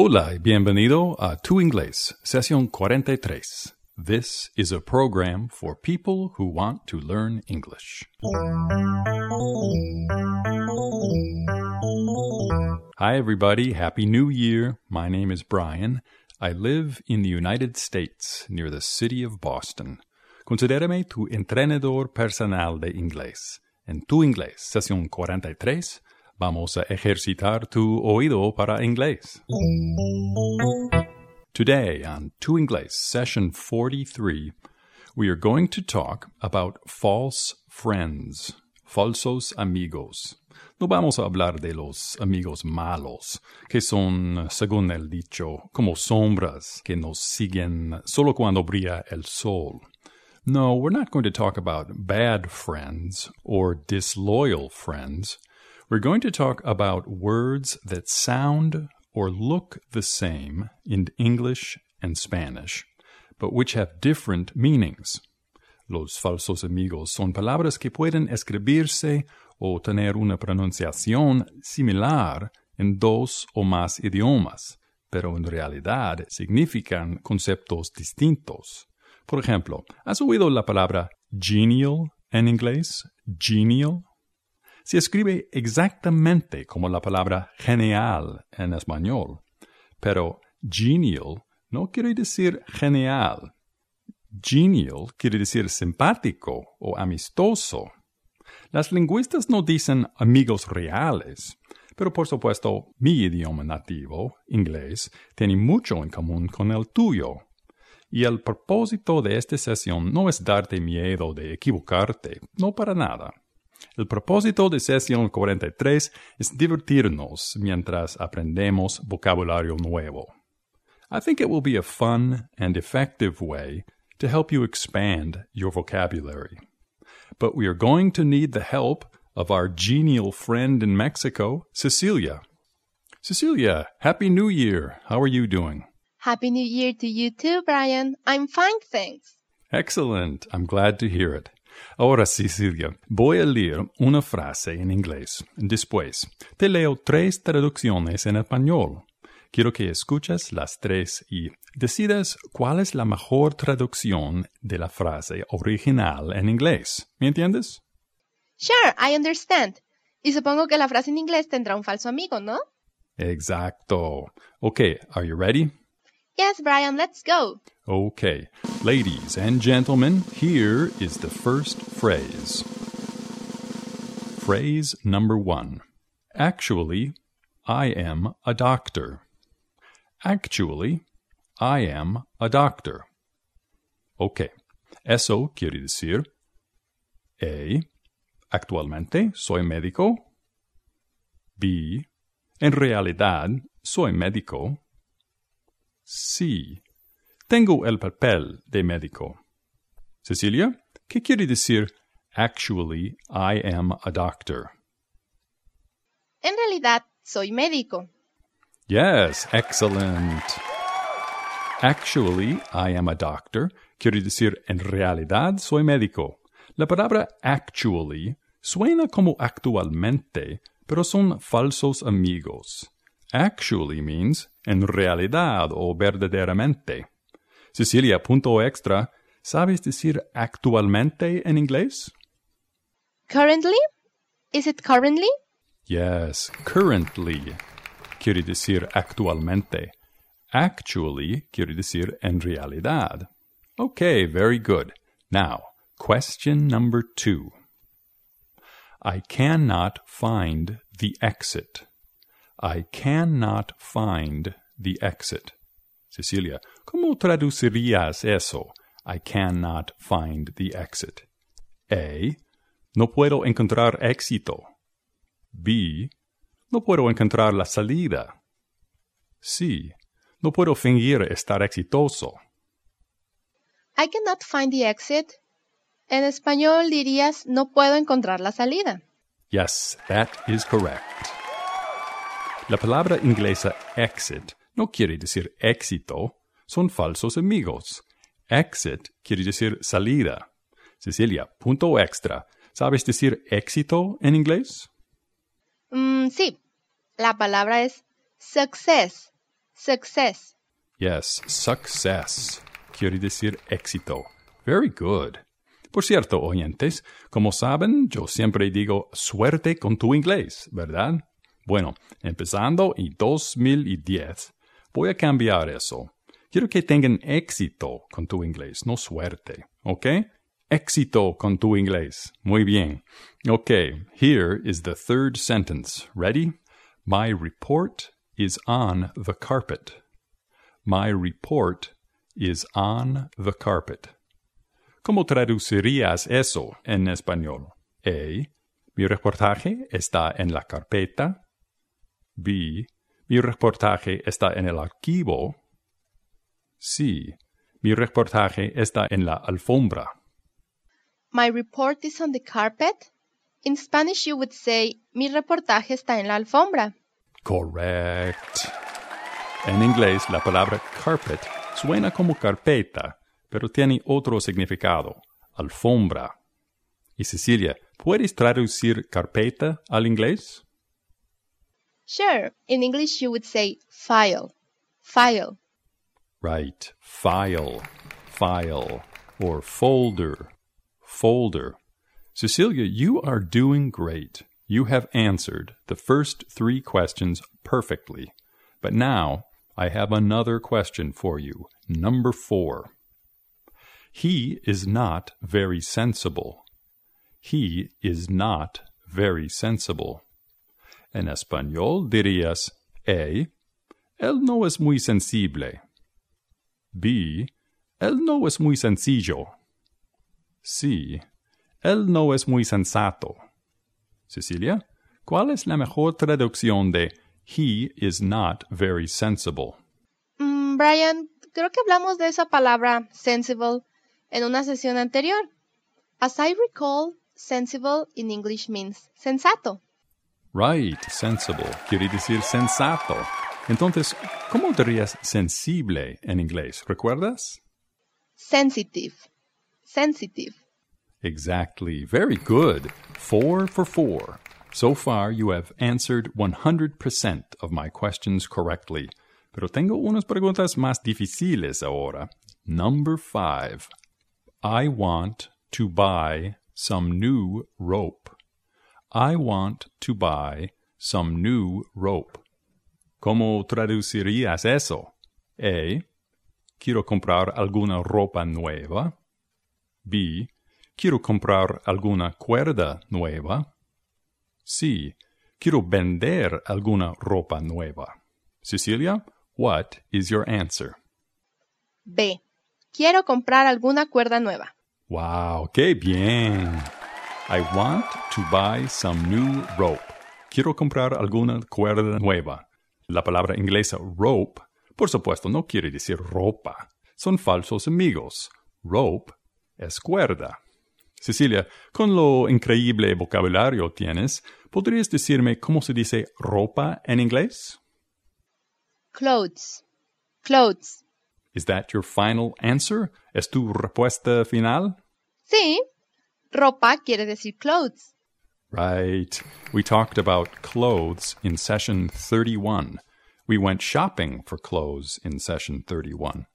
Hola y bienvenido a Tu Inglés, sesión 43. This is a program for people who want to learn English. Hi, everybody. Happy New Year. My name is Brian. I live in the United States, near the city of Boston. Considérame tu entrenador personal de inglés. En Tu Inglés, sesión 43, vamos a ejercitar tu oído para inglés. Today on Tu Inglés, session 43, we are going to talk about false friends, falsos amigos. No vamos a hablar de los amigos malos, que son, según el dicho, como sombras que nos siguen solo cuando brilla el sol. No, we're not going to talk about bad friends or disloyal friends. We're going to talk about words that sound or look the same in English and Spanish, but which have different meanings. Los falsos amigos son palabras que pueden escribirse o tener una pronunciación similar en dos o más idiomas, pero en realidad significan conceptos distintos. Por ejemplo, ¿has oído la palabra genial en inglés? Genial se escribe exactamente como la palabra genial en español, pero genial no quiere decir genial. Genial quiere decir simpático o amistoso. Las lingüistas no dicen amigos reales, pero por supuesto mi idioma nativo, inglés, tiene mucho en común con el tuyo. Y el propósito de esta sesión no es darte miedo de equivocarte, no para nada. El propósito de sesión 43 es divertirnos mientras aprendemos vocabulario nuevo. I think it will be a fun and effective way to help you expand your vocabulary. But we are going to need the help of our genial friend in Mexico, Cecilia. Cecilia, Happy New Year. How are you doing? Happy New Year to you too, Brian. I'm fine, thanks. Excellent. I'm glad to hear it. Ahora, Cecilia, voy a leer una frase en inglés. Después, te leo tres traducciones en español. Quiero que escuches las tres y decidas cuál es la mejor traducción de la frase original en inglés. ¿Me entiendes? Sure, I understand. Y supongo que la frase en inglés tendrá un falso amigo, ¿no? Exacto. Okay, are you ready? Yes, Brian, let's go. Okay, ladies and gentlemen, here is the first phrase. Phrase number one. Actually, I am a doctor. Actually, I am a doctor. Ok, eso quiere decir A. Actualmente soy médico. B. En realidad soy médico. Sí. Tengo el papel de médico. Cecilia, ¿qué quiere decir actually I am a doctor? En realidad, soy médico. Yes, excellent. Actually, I am a doctor quiere decir en realidad soy médico. La palabra actually suena como actualmente, pero son falsos amigos. Actually means en realidad o verdaderamente. Cecilia, punto extra, ¿sabes decir actualmente en inglés? Currently? Is it currently? Yes, currently quiere decir actualmente. Actually quiere decir en realidad. Okay, very good. Now, question number two. I cannot find the exit. I cannot find the exit. Cecilia, ¿cómo traducirías eso? I cannot find the exit. A. No puedo encontrar éxito. B. No puedo encontrar la salida. C. No puedo fingir estar exitoso. I cannot find the exit. En español dirías no puedo encontrar la salida. Yes, that is correct. La palabra inglesa exit no quiere decir éxito, son falsos amigos. Exit quiere decir salida. Cecilia, punto extra. ¿Sabes decir éxito en inglés? Mm, sí, la palabra es success. Success. Yes, success. Quiere decir éxito. Very good. Por cierto, oyentes, como saben, yo siempre digo suerte con tu inglés, ¿verdad? Bueno, empezando en 2010, voy a cambiar eso. Quiero que tengan éxito con tu inglés, no suerte, ¿ok? Éxito con tu inglés. Muy bien. Okay, here is the third sentence. Ready? My report is on the carpet. My report is on the carpet. ¿Cómo traducirías eso en español? A. Mi reportaje está en la carpeta. B. Mi reportaje está en el archivo. C. Mi reportaje está en la alfombra. My report is on the carpet. In Spanish you would say, mi reportaje está en la alfombra. Correct. En inglés, la palabra carpet suena como carpeta, pero tiene otro significado, alfombra. Y Cecilia, ¿puedes traducir carpeta al inglés? Sure, in English you would say file. File. Right, file, file, or folder, folder. Cecilia, you are doing great. You have answered the first three questions perfectly. But now I have another question for you. Number four. He is not very sensible. He is not very sensible. En español dirías A. Él no es muy sensible. B. Él no es muy sencillo. C. Él no es muy sensato. Cecilia, ¿cuál es la mejor traducción de He is not very sensible? Mm, Brian, creo que hablamos de esa palabra sensible en una sesión anterior. As I recall, sensible in English means sensato. Right, sensible quiere decir sensato. Entonces, ¿cómo dirías sensible en inglés? ¿Recuerdas? Sensitive. Sensitive. Exactly. Very good. Four for four. So far, you have answered 100% of my questions correctly. Pero tengo unas preguntas más difíciles ahora. Number five. I want to buy some new rope. I want to buy some new rope. ¿Cómo traducirías eso? A. Quiero comprar alguna ropa nueva. B. Quiero comprar alguna cuerda nueva. C. Quiero vender alguna ropa nueva. Cecilia, what is your answer? B. Quiero comprar alguna cuerda nueva. Wow, qué bien. I want to buy some new rope. Quiero comprar alguna cuerda nueva. La palabra inglesa rope, por supuesto, no quiere decir ropa. Son falsos amigos. Rope es cuerda. Cecilia, con lo increíble vocabulario tienes, ¿podrías decirme cómo se dice ropa en inglés? Clothes. Clothes. Is that your final answer? ¿Es tu respuesta final? Sí. Ropa quiere decir clothes. Right. We talked about clothes in session 31. We went shopping for clothes in session 31.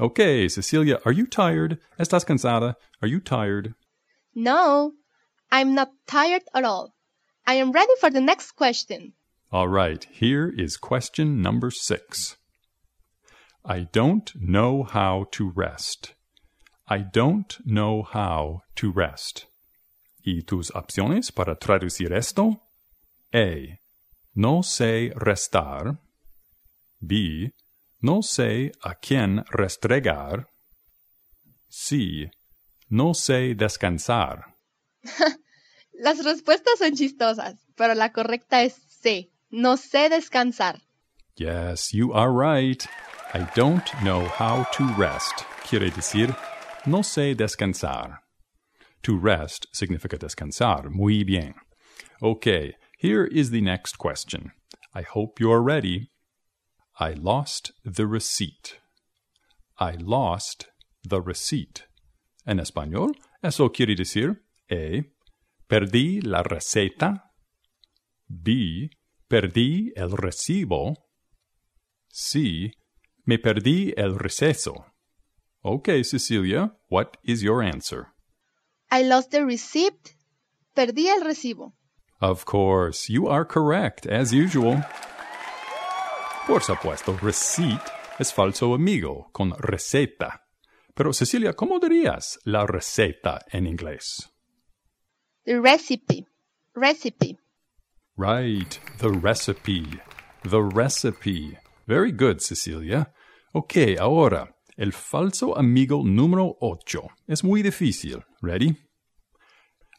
Okay, Cecilia, are you tired? ¿Estás cansada? Are you tired? No, I'm not tired at all. I am ready for the next question. All right, here is question number six. I don't know how to rest. I don't know how to rest. ¿Y tus opciones para traducir esto? A. No sé restar. B. No sé a quién restregar. C. No sé descansar. Las respuestas son chistosas, pero la correcta es C. No sé descansar. Yes, you are right. I don't know how to rest. Quiere decir, no sé descansar. To rest significa descansar. Muy bien. Okay, here is the next question. I hope you're ready. I lost the receipt. I lost the receipt. En español, eso quiere decir A. Perdí la receta. B. Perdí el recibo. C. Me perdí el receso. Okay, Cecilia, what is your answer? I lost the receipt. Perdí el recibo. Of course, you are correct, as usual. Por supuesto, receipt es falso amigo con receta. Pero Cecilia, ¿cómo dirías la receta en inglés? The recipe. Recipe. Right, the recipe. The recipe. Very good, Cecilia. Ok, ahora, el falso amigo número 8. Es muy difícil. Ready?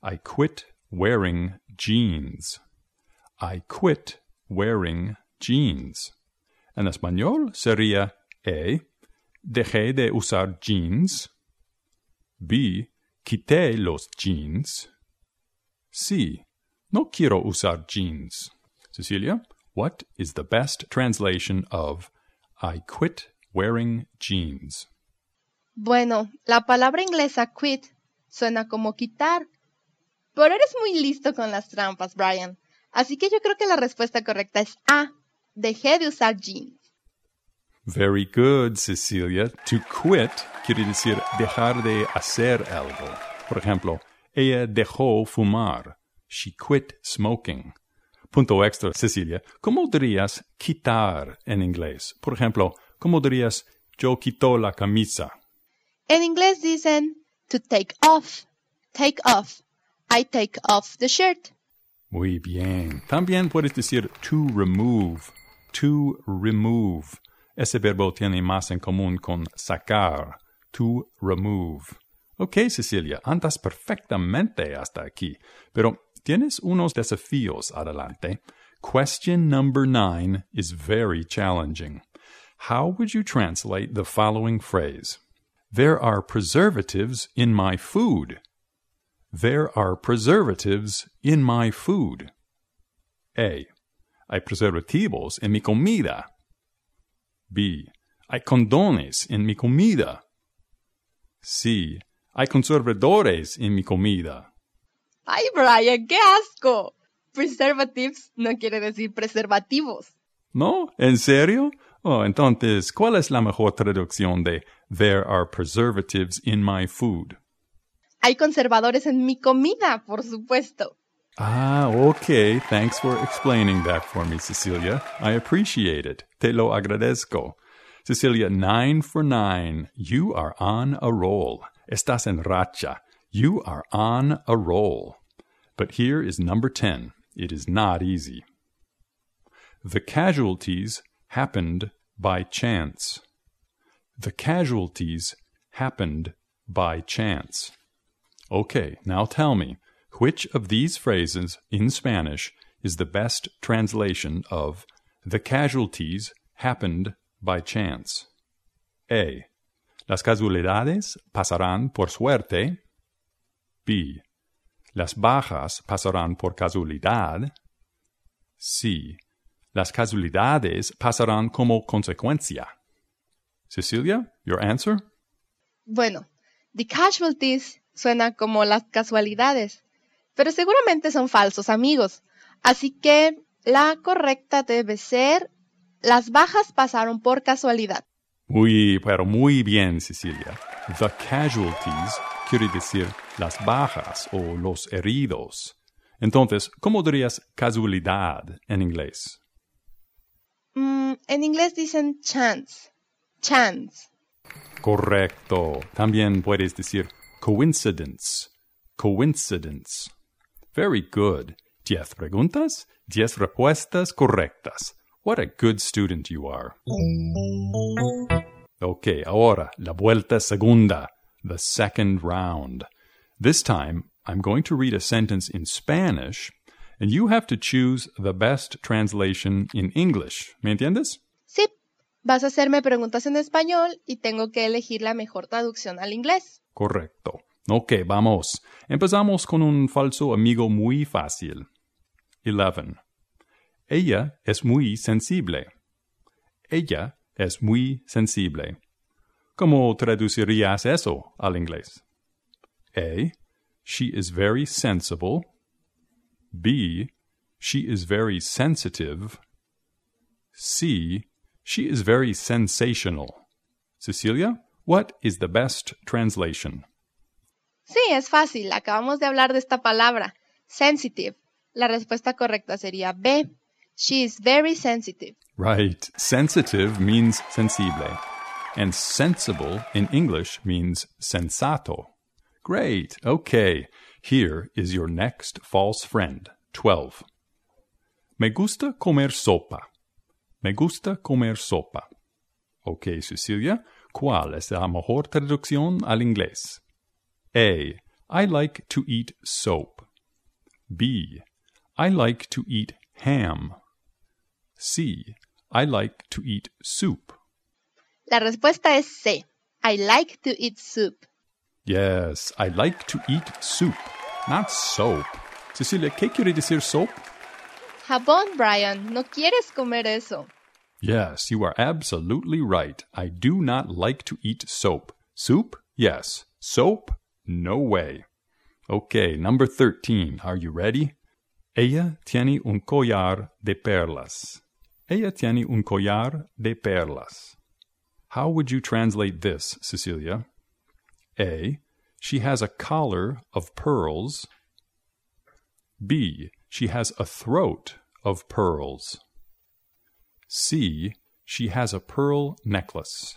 I quit wearing jeans. I quit wearing jeans. En español sería A. Dejé de usar jeans. B. Quité los jeans. C. No quiero usar jeans. Cecilia, what is the best translation of I quit wearing jeans? Bueno, la palabra inglesa quit suena como quitar. Pero eres muy listo con las trampas, Brian. Así que yo creo que la respuesta correcta es A. Dejé de usar jeans. Very good, Cecilia. To quit quiere decir dejar de hacer algo. Por ejemplo, ella dejó fumar. She quit smoking. Punto extra, Cecilia. ¿Cómo dirías quitar en inglés? Por ejemplo, ¿cómo dirías yo quito la camisa? En inglés dicen to take off. Take off. I take off the shirt. Muy bien. También puedes decir to remove. To remove. Ese verbo tiene más en común con sacar. To remove. Ok, Cecilia, andas perfectamente hasta aquí. Pero tienes unos desafíos adelante. Question number nine is very challenging. How would you translate the following phrase? There are preservatives in my food. There are preservatives in my food. A. Hay preservativos en mi comida. B. Hay condones en mi comida. C. Hay conservadores en mi comida. ¡Ay, Brian, qué asco! Preservatives no quiere decir preservativos. ¿No? ¿En serio? Oh, entonces, ¿cuál es la mejor traducción de There are preservatives in my food? Hay conservadores en mi comida, por supuesto. Ah, okay. Thanks for explaining that for me, Cecilia. I appreciate it. Te lo agradezco. Cecilia, nine for nine. You are on a roll. Estás en racha. You are on a roll. But here is number 10. It is not easy. The casualties happened by chance. The casualties happened by chance. Okay, now tell me, which of these phrases in Spanish is the best translation of the casualties happened by chance? A. Las casualidades pasarán por suerte. B. Las bajas pasarán por casualidad. C. Las casualidades pasarán como consecuencia. Cecilia, your answer? Bueno, the casualties suena como las casualidades, pero seguramente son falsos amigos. Así que la correcta debe ser las bajas pasaron por casualidad. Muy, pero muy bien, Cecilia. The casualties quiere decir las bajas o los heridos. Entonces, ¿cómo dirías casualidad en inglés? Mm, en inglés dicen chance. Chance. Correcto. También puedes decir coincidence. Coincidence. Very good. Diez preguntas, diez respuestas correctas. What a good student you are. Ok, ahora la vuelta segunda, the second round. This time, I'm going to read a sentence in Spanish, and you have to choose the best translation in English. ¿Me entiendes? Sí, vas a hacerme preguntas en español y tengo que elegir la mejor traducción al inglés. Correcto. Ok, vamos. Empezamos con un falso amigo muy fácil. 11. Ella es muy sensible. Ella es muy sensible. ¿Cómo traducirías eso al inglés? A. She is very sensible. B. She is very sensitive. C. She is very sensational. Cecilia, what is the best translation? Sí, es fácil. Acabamos de hablar de esta palabra, sensitive. La respuesta correcta sería B. She is very sensitive. Right. Sensitive means sensible. And sensible in English means sensato. Great. Okay. Here is your next false friend. 12. Me gusta comer sopa. Me gusta comer sopa. Ok, Cecilia, ¿cuál es la mejor traducción al inglés? A. I like to eat soap. B. I like to eat ham. C. I like to eat soup. La respuesta es C. I like to eat soup. Yes, I like to eat soup, not soap. Cecilia, ¿qué quiere decir soap? Jabón, Brian. No quieres comer eso. Yes, you are absolutely right. I do not like to eat soap. Soup? Yes. Soap? No way. Okay, number 13. Are you ready? Ella tiene un collar de perlas. Ella tiene un collar de perlas. How would you translate this, Cecilia? A. She has a collar of pearls. B. She has a throat of pearls. C. She has a pearl necklace.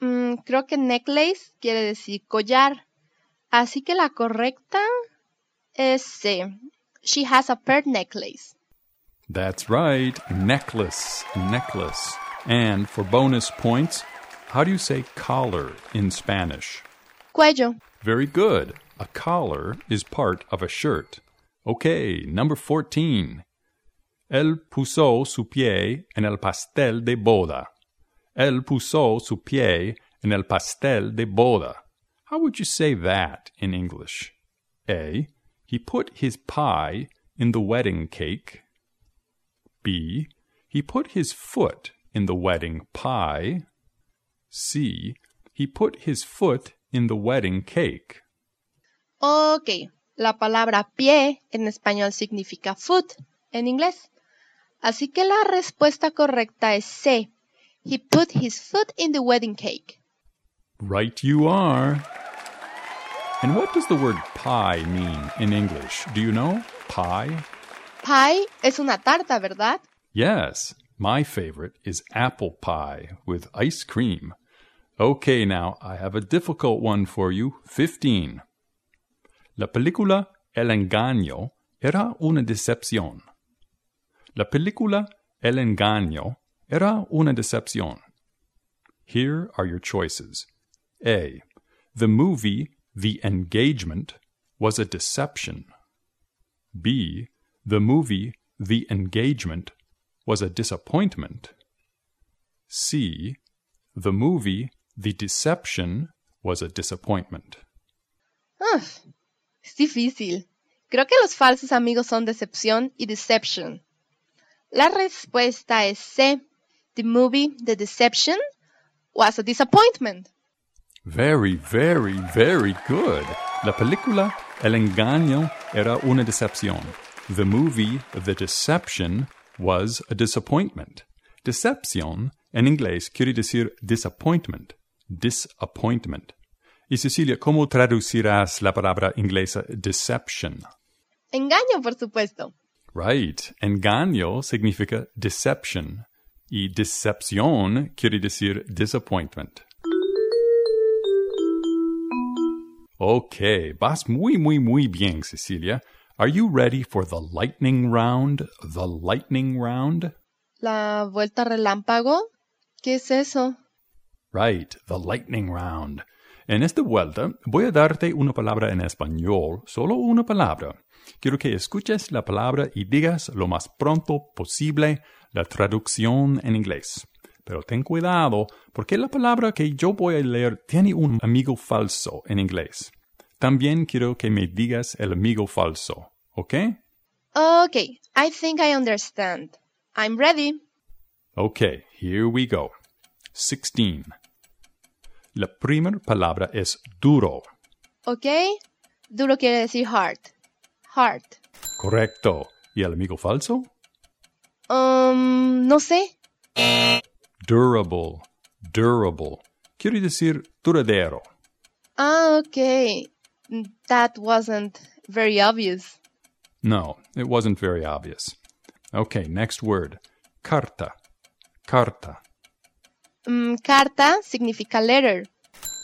Mm, creo que necklace quiere decir collar. Así que la correcta es C. She has a pearl necklace. That's right, necklace, necklace. And for bonus points, how do you say collar in Spanish? Cuello. Very good. A collar is part of a shirt. Okay, number 14. Él puso su pie en el pastel de boda. Él puso su pie en el pastel de boda. How would you say that in English? A. He put his pie in the wedding cake. B. He put his foot in the wedding pie. C. He put his foot in the wedding cake. Ok, la palabra pie en español significa foot en inglés. Así que la respuesta correcta es C. He put his foot in the wedding cake. Right you are. And what does the word pie mean in English? Do you know? Pie? Pie es una tarta, ¿verdad? Yes, my favorite is apple pie with ice cream. Okay, now I have a difficult one for you. 15. La película El engaño era una decepción. La película El engaño era una decepción. Here are your choices. A. The movie The Engagement was a deception. B. The movie The Engagement was a disappointment. C. The movie The Deception was a disappointment. Uf, es difícil. Creo que los falsos amigos son decepción y deception. La respuesta es C. The movie The Deception was a disappointment. Very, very, very good. La película El engaño era una decepción. The movie The Deception was a disappointment. Decepción en inglés quiere decir disappointment. Disappointment. Y Cecilia, ¿cómo traducirás la palabra inglesa deception? Engaño, por supuesto. Right. Engaño significa deception. Y decepción quiere decir disappointment. Okay, vas muy, muy, muy bien, Cecilia. Are you ready for the lightning round? The lightning round? La vuelta relámpago. ¿Qué es eso? Right, the lightning round. En esta vuelta voy a darte una palabra en español, solo una palabra. Quiero que escuches la palabra y digas lo más pronto posible la traducción en inglés. Pero ten cuidado, porque la palabra que yo voy a leer tiene un amigo falso en inglés. También quiero que me digas el amigo falso, ¿ok? Okay, I think I understand. I'm ready. Okay, here we go. 16. La primera palabra es duro. ¿Ok? Duro quiere decir hard. Hard. Correcto. ¿Y el amigo falso? Um, no sé. Durable, durable. Quiere decir duradero. Ah, okay. That wasn't very obvious. No, it wasn't very obvious. Okay, next word. Carta. Carta. Mm, carta significa letter.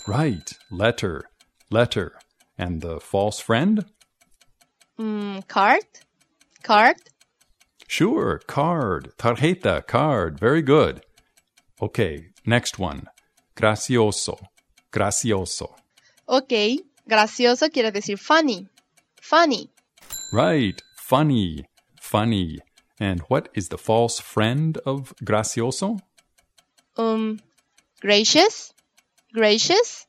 Right, letter, letter. And the false friend? Mm, card? Card? Sure, card. Tarjeta, card. Very good. Okay, next one. Gracioso. Gracioso. Ok, gracioso quiere decir funny. Funny. Right, funny. Funny. And what is the false friend of gracioso? Um, gracious? Gracious?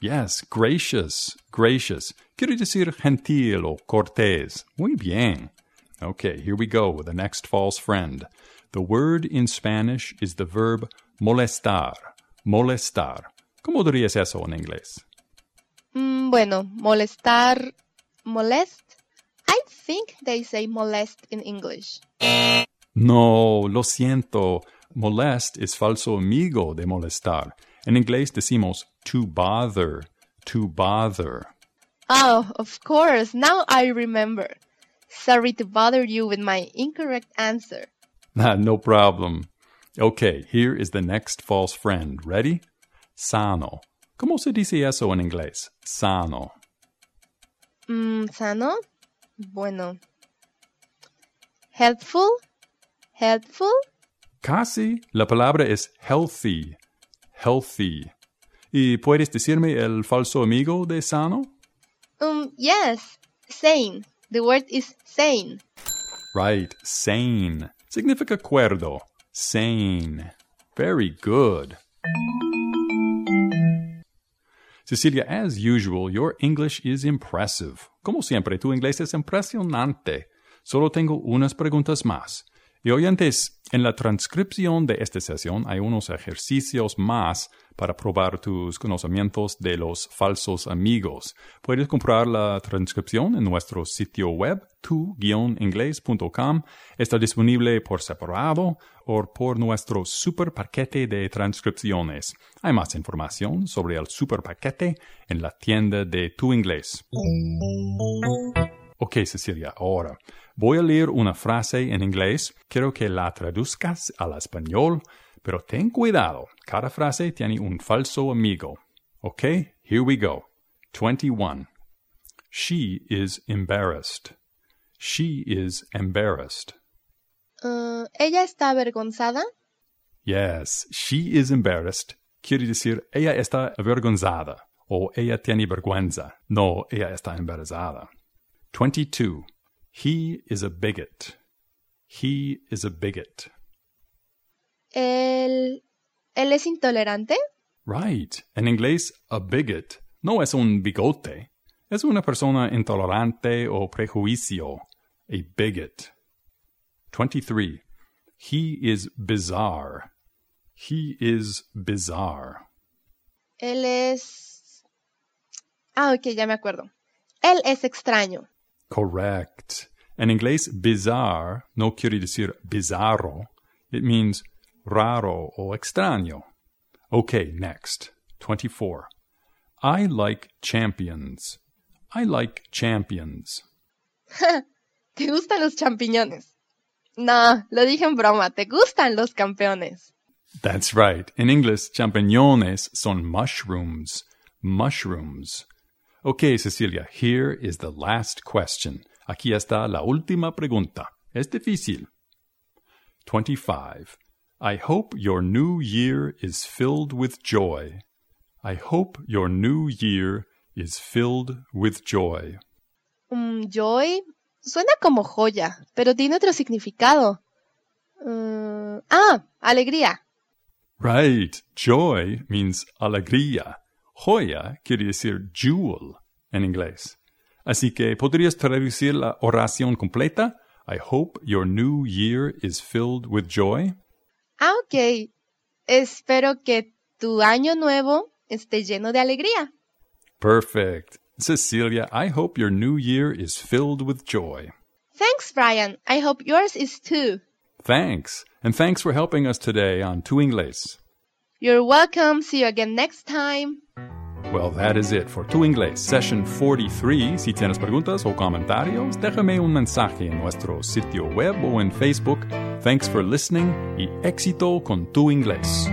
Yes, gracious, gracious. Quiere decir gentil o cortés. Muy bien. Okay, here we go with the next false friend. The word in Spanish is the verb molestar. Molestar. ¿Cómo dirías eso en inglés? Mm, bueno, molestar. Molest? I think they say molest in English. No, lo siento. Molest es falso amigo de molestar. En inglés decimos to bother, to bother. Oh, of course. Now I remember. Sorry to bother you with my incorrect answer. Ah, no problem. Okay, here is the next false friend. Ready? Sano. ¿Cómo se dice eso en inglés? Sano. Mm, ¿Sano? Bueno. ¿Helpful? ¿Helpful? Casi. La palabra es healthy. Healthy. ¿Y puedes decirme el falso amigo de sano? Um, yes. Sane. The word is sane. Right, sane. Significa cuerdo. Sane. Very good. Cecilia, as usual, your English is impressive. Como siempre, tu inglés es impresionante. Solo tengo unas preguntas más. Y oyentes, en la transcripción de esta sesión hay unos ejercicios más para probar tus conocimientos de los falsos amigos. Puedes comprar la transcripción en nuestro sitio web tu-inglés.com. Está disponible por separado o por nuestro super paquete de transcripciones. Hay más información sobre el super paquete en la tienda de tu inglés. Ok, Cecilia, ahora voy a leer una frase en inglés. Quiero que la traduzcas al español, pero ten cuidado. Cada frase tiene un falso amigo. Ok, here we go. 21. She is embarrassed. She is embarrassed. Uh, ¿Ella está avergonzada? Yes, she is embarrassed. Quiere decir, ella está avergonzada o ella tiene vergüenza. No, ella está embarazada. 22. He is a bigot. He is a bigot. ¿Él, ¿Él es intolerante? Right. En inglés, a bigot no es un bigote. Es una persona intolerante o prejuicio. A bigot. 23. He is bizarre. He is bizarre. Él es... Ah, ok, ya me acuerdo. Él es extraño. Correct. En inglés, bizarre no quiere decir bizarro. It means raro o extraño. Okay, next. 24. I like champions. I like champions. ¿Te gustan los champiñones? No, lo dije en broma. ¿Te gustan los campeones? That's right. In English, champiñones son mushrooms. Mushrooms. Okay, Cecilia, here is the last question. Aquí está la última pregunta. Es difícil. 25. I hope your new year is filled with joy. I hope your new year is filled with joy. Um, joy suena como joya, pero tiene otro significado. Uh, ah, alegría. Right. Joy means alegría. Joya quiere decir jewel en inglés. Así que podrías traducir la oración completa. I hope your new year is filled with joy. Ah, ok. Espero que tu año nuevo esté lleno de alegría. Perfect. Cecilia, I hope your new year is filled with joy. Thanks, Brian. I hope yours is too. Thanks. And thanks for helping us today on Tu Inglés. You're welcome. See you again next time. Well, that is it for Tu Inglés, session 43. Si tienes preguntas o comentarios, déjame un mensaje en nuestro sitio web o en Facebook. Thanks for listening y éxito con Tu Inglés.